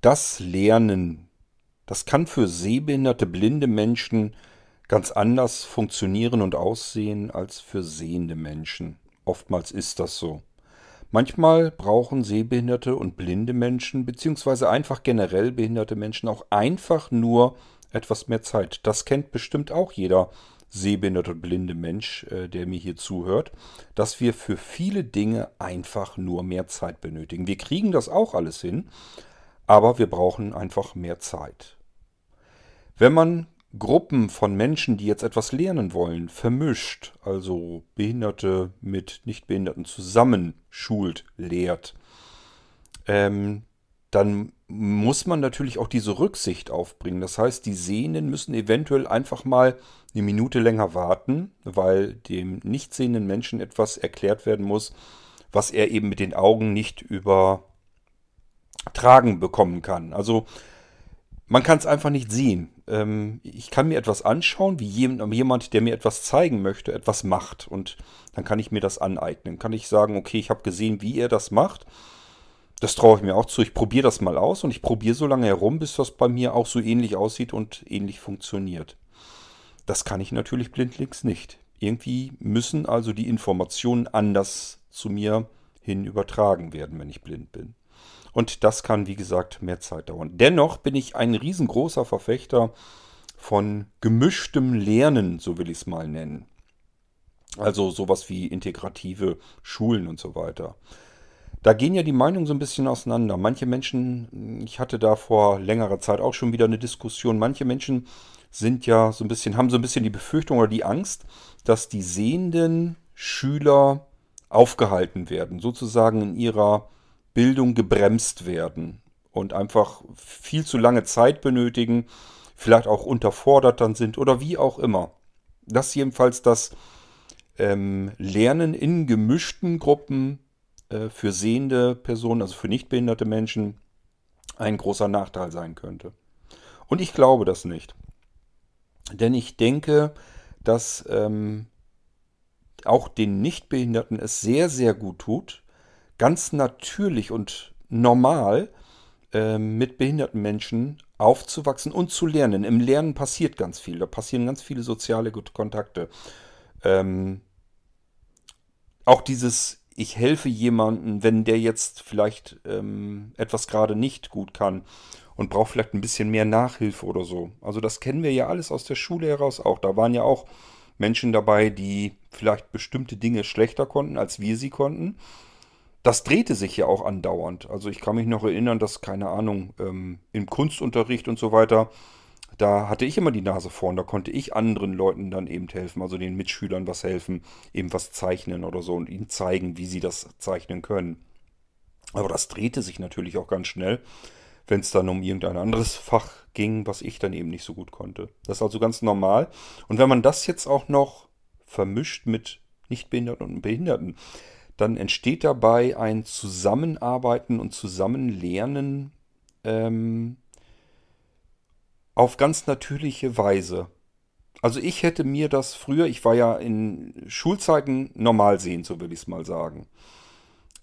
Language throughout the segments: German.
das Lernen, das kann für sehbehinderte, blinde Menschen ganz anders funktionieren und aussehen als für sehende Menschen. Oftmals ist das so. Manchmal brauchen sehbehinderte und blinde Menschen, beziehungsweise einfach generell behinderte Menschen, auch einfach nur etwas mehr Zeit. Das kennt bestimmt auch jeder sehbehinderte und blinde Mensch, äh, der mir hier zuhört, dass wir für viele Dinge einfach nur mehr Zeit benötigen. Wir kriegen das auch alles hin, aber wir brauchen einfach mehr Zeit. Wenn man Gruppen von Menschen, die jetzt etwas lernen wollen, vermischt, also Behinderte mit Nichtbehinderten zusammenschult, lehrt, ähm, dann muss man natürlich auch diese Rücksicht aufbringen. Das heißt, die Sehenden müssen eventuell einfach mal eine Minute länger warten, weil dem nicht sehenden Menschen etwas erklärt werden muss, was er eben mit den Augen nicht übertragen bekommen kann. Also man kann es einfach nicht sehen. Ähm, ich kann mir etwas anschauen, wie jemand, der mir etwas zeigen möchte, etwas macht. Und dann kann ich mir das aneignen. Kann ich sagen, okay, ich habe gesehen, wie er das macht. Das traue ich mir auch zu. Ich probiere das mal aus und ich probiere so lange herum, bis das bei mir auch so ähnlich aussieht und ähnlich funktioniert. Das kann ich natürlich blindlings nicht. Irgendwie müssen also die Informationen anders zu mir hin übertragen werden, wenn ich blind bin. Und das kann, wie gesagt, mehr Zeit dauern. Dennoch bin ich ein riesengroßer Verfechter von gemischtem Lernen, so will ich es mal nennen. Also sowas wie integrative Schulen und so weiter. Da gehen ja die Meinungen so ein bisschen auseinander. Manche Menschen, ich hatte da vor längerer Zeit auch schon wieder eine Diskussion, manche Menschen sind ja so ein bisschen, haben so ein bisschen die Befürchtung oder die Angst, dass die sehenden Schüler aufgehalten werden, sozusagen in ihrer Bildung gebremst werden und einfach viel zu lange Zeit benötigen, vielleicht auch unterfordert dann sind oder wie auch immer. Das jedenfalls das ähm, Lernen in gemischten Gruppen äh, für sehende Personen, also für nichtbehinderte Menschen, ein großer Nachteil sein könnte. Und ich glaube das nicht. Denn ich denke, dass ähm, auch den Nichtbehinderten es sehr, sehr gut tut, ganz natürlich und normal äh, mit behinderten Menschen aufzuwachsen und zu lernen. Im Lernen passiert ganz viel. Da passieren ganz viele soziale Kontakte. Ähm, auch dieses, ich helfe jemandem, wenn der jetzt vielleicht ähm, etwas gerade nicht gut kann und braucht vielleicht ein bisschen mehr Nachhilfe oder so. Also das kennen wir ja alles aus der Schule heraus auch. Da waren ja auch Menschen dabei, die vielleicht bestimmte Dinge schlechter konnten, als wir sie konnten das drehte sich ja auch andauernd. Also ich kann mich noch erinnern, dass, keine Ahnung, ähm, im Kunstunterricht und so weiter, da hatte ich immer die Nase vorn, da konnte ich anderen Leuten dann eben helfen, also den Mitschülern was helfen, eben was zeichnen oder so und ihnen zeigen, wie sie das zeichnen können. Aber das drehte sich natürlich auch ganz schnell, wenn es dann um irgendein anderes Fach ging, was ich dann eben nicht so gut konnte. Das ist also ganz normal. Und wenn man das jetzt auch noch vermischt mit Nichtbehinderten und Behinderten, dann entsteht dabei ein Zusammenarbeiten und Zusammenlernen ähm, auf ganz natürliche Weise. Also ich hätte mir das früher, ich war ja in Schulzeiten normal sehen, so will ich es mal sagen.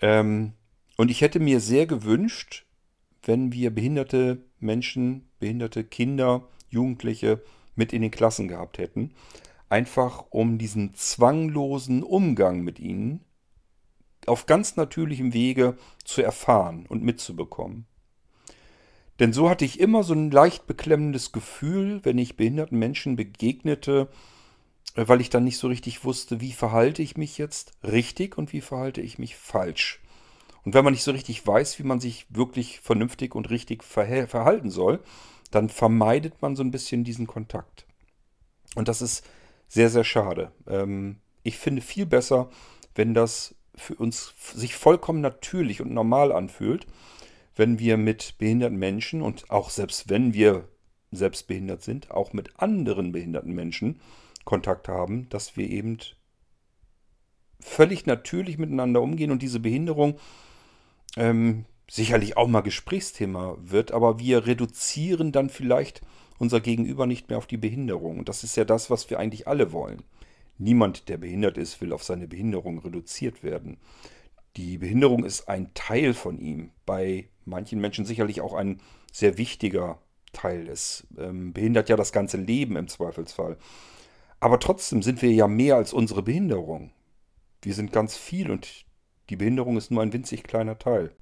Ähm, und ich hätte mir sehr gewünscht, wenn wir behinderte Menschen, behinderte Kinder, Jugendliche mit in den Klassen gehabt hätten. Einfach um diesen zwanglosen Umgang mit ihnen auf ganz natürlichem Wege zu erfahren und mitzubekommen. Denn so hatte ich immer so ein leicht beklemmendes Gefühl, wenn ich behinderten Menschen begegnete, äh, weil ich dann nicht so richtig wusste, wie verhalte ich mich jetzt richtig und wie verhalte ich mich falsch. Und wenn man nicht so richtig weiß, wie man sich wirklich vernünftig und richtig verhalten soll, dann vermeidet man so ein bisschen diesen Kontakt. Und das ist sehr, sehr schade. Ähm, ich finde viel besser, wenn das für uns sich vollkommen natürlich und normal anfühlt, wenn wir mit behinderten Menschen und auch selbst wenn wir selbst behindert sind, auch mit anderen behinderten Menschen Kontakt haben, dass wir eben völlig natürlich miteinander umgehen und diese Behinderung ähm, sicherlich auch mal Gesprächsthema wird, aber wir reduzieren dann vielleicht unser Gegenüber nicht mehr auf die Behinderung. Und das ist ja das, was wir eigentlich alle wollen. Niemand, der behindert ist, will auf seine Behinderung reduziert werden. Die Behinderung ist ein Teil von ihm. Bei manchen Menschen sicherlich auch ein sehr wichtiger Teil ist. Ähm, behindert ja das ganze Leben im Zweifelsfall. Aber trotzdem sind wir ja mehr als unsere Behinderung. Wir sind ganz viel und die Behinderung ist nur ein winzig kleiner Teil.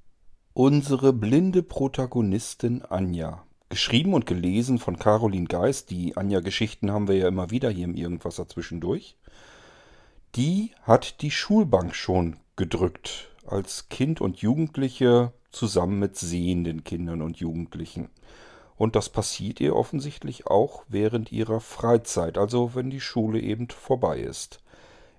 Unsere blinde Protagonistin Anja. Geschrieben und gelesen von Caroline Geist. Die Anja-Geschichten haben wir ja immer wieder hier im Irgendwas dazwischendurch. Die hat die Schulbank schon gedrückt. Als Kind und Jugendliche zusammen mit sehenden Kindern und Jugendlichen. Und das passiert ihr offensichtlich auch während ihrer Freizeit, also wenn die Schule eben vorbei ist.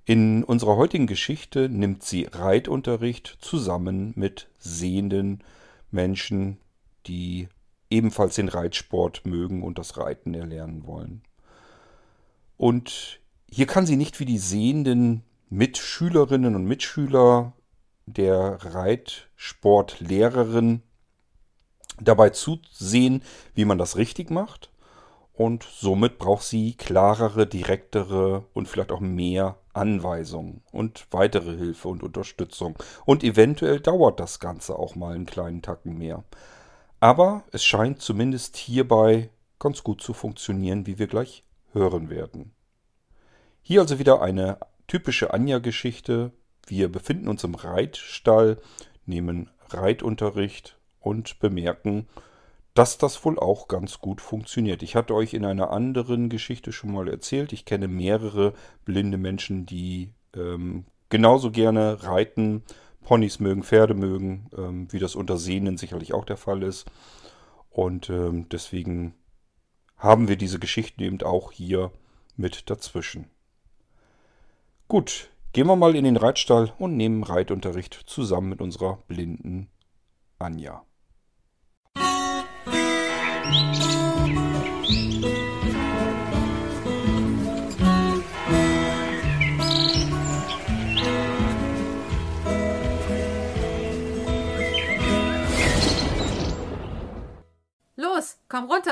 In unserer heutigen Geschichte nimmt sie Reitunterricht zusammen mit sehenden Menschen, die ebenfalls den Reitsport mögen und das Reiten erlernen wollen. Und hier kann sie nicht wie die sehenden Mitschülerinnen und Mitschüler der Reitsportlehrerin dabei zusehen, wie man das richtig macht. Und somit braucht sie klarere, direktere und vielleicht auch mehr Anweisungen und weitere Hilfe und Unterstützung. Und eventuell dauert das Ganze auch mal einen kleinen Tacken mehr. Aber es scheint zumindest hierbei ganz gut zu funktionieren, wie wir gleich hören werden. Hier also wieder eine typische Anja-Geschichte. Wir befinden uns im Reitstall, nehmen Reitunterricht und bemerken, dass das wohl auch ganz gut funktioniert. Ich hatte euch in einer anderen Geschichte schon mal erzählt, ich kenne mehrere blinde Menschen, die ähm, genauso gerne reiten, Ponys mögen, Pferde mögen, ähm, wie das unter Sehnen sicherlich auch der Fall ist. Und ähm, deswegen haben wir diese Geschichten eben auch hier mit dazwischen. Gut, gehen wir mal in den Reitstall und nehmen Reitunterricht zusammen mit unserer blinden Anja. Los,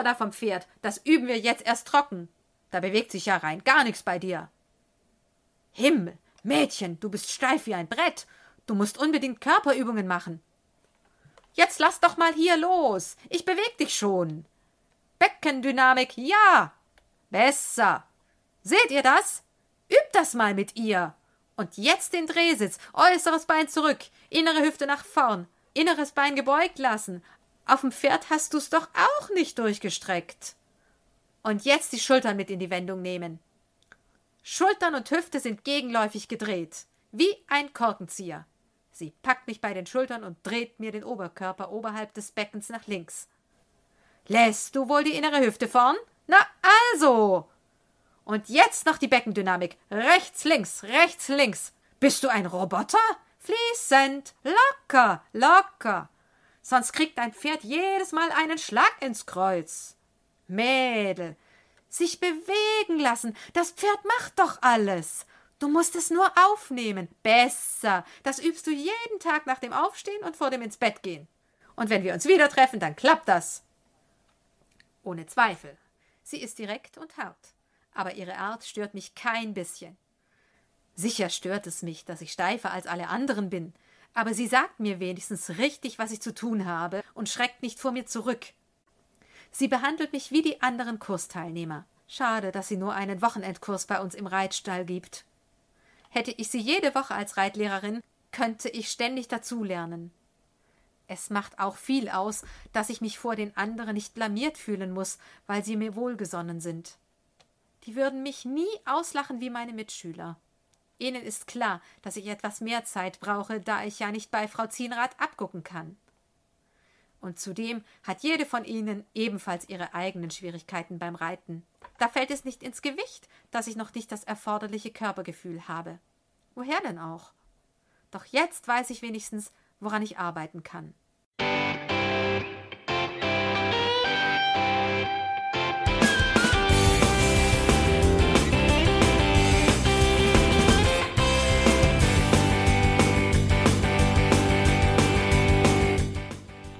da vom Pferd. Das üben wir jetzt erst trocken. Da bewegt sich ja rein gar nichts bei dir. Himmel, Mädchen, du bist steif wie ein Brett. Du musst unbedingt Körperübungen machen. Jetzt lass doch mal hier los. Ich beweg dich schon. Beckendynamik, ja. Besser. Seht ihr das? Übt das mal mit ihr. Und jetzt den Drehsitz. Äußeres Bein zurück. Innere Hüfte nach vorn. Inneres Bein gebeugt lassen. Auf dem Pferd hast du's doch auch nicht durchgestreckt. Und jetzt die Schultern mit in die Wendung nehmen. Schultern und Hüfte sind gegenläufig gedreht. Wie ein Korkenzieher. Sie packt mich bei den Schultern und dreht mir den Oberkörper oberhalb des Beckens nach links. Lässt du wohl die innere Hüfte vorn? Na also. Und jetzt noch die Beckendynamik. Rechts, links, rechts, links. Bist du ein Roboter? Fließend, locker, locker. Sonst kriegt dein Pferd jedes Mal einen Schlag ins Kreuz. Mädel, sich bewegen lassen. Das Pferd macht doch alles. Du musst es nur aufnehmen. Besser. Das übst du jeden Tag nach dem Aufstehen und vor dem ins Bett gehen. Und wenn wir uns wieder treffen, dann klappt das. Ohne Zweifel. Sie ist direkt und hart. Aber ihre Art stört mich kein bisschen. Sicher stört es mich, dass ich steifer als alle anderen bin, aber sie sagt mir wenigstens richtig, was ich zu tun habe und schreckt nicht vor mir zurück. Sie behandelt mich wie die anderen Kursteilnehmer. Schade, dass sie nur einen Wochenendkurs bei uns im Reitstall gibt. Hätte ich sie jede Woche als Reitlehrerin, könnte ich ständig dazulernen. Es macht auch viel aus, dass ich mich vor den anderen nicht blamiert fühlen muss, weil sie mir wohlgesonnen sind. Die würden mich nie auslachen wie meine Mitschüler. Ihnen ist klar, dass ich etwas mehr Zeit brauche, da ich ja nicht bei Frau Zienrath abgucken kann. Und zudem hat jede von ihnen ebenfalls ihre eigenen Schwierigkeiten beim Reiten. Da fällt es nicht ins Gewicht, dass ich noch nicht das erforderliche Körpergefühl habe. Woher denn auch? Doch jetzt weiß ich wenigstens, woran ich arbeiten kann.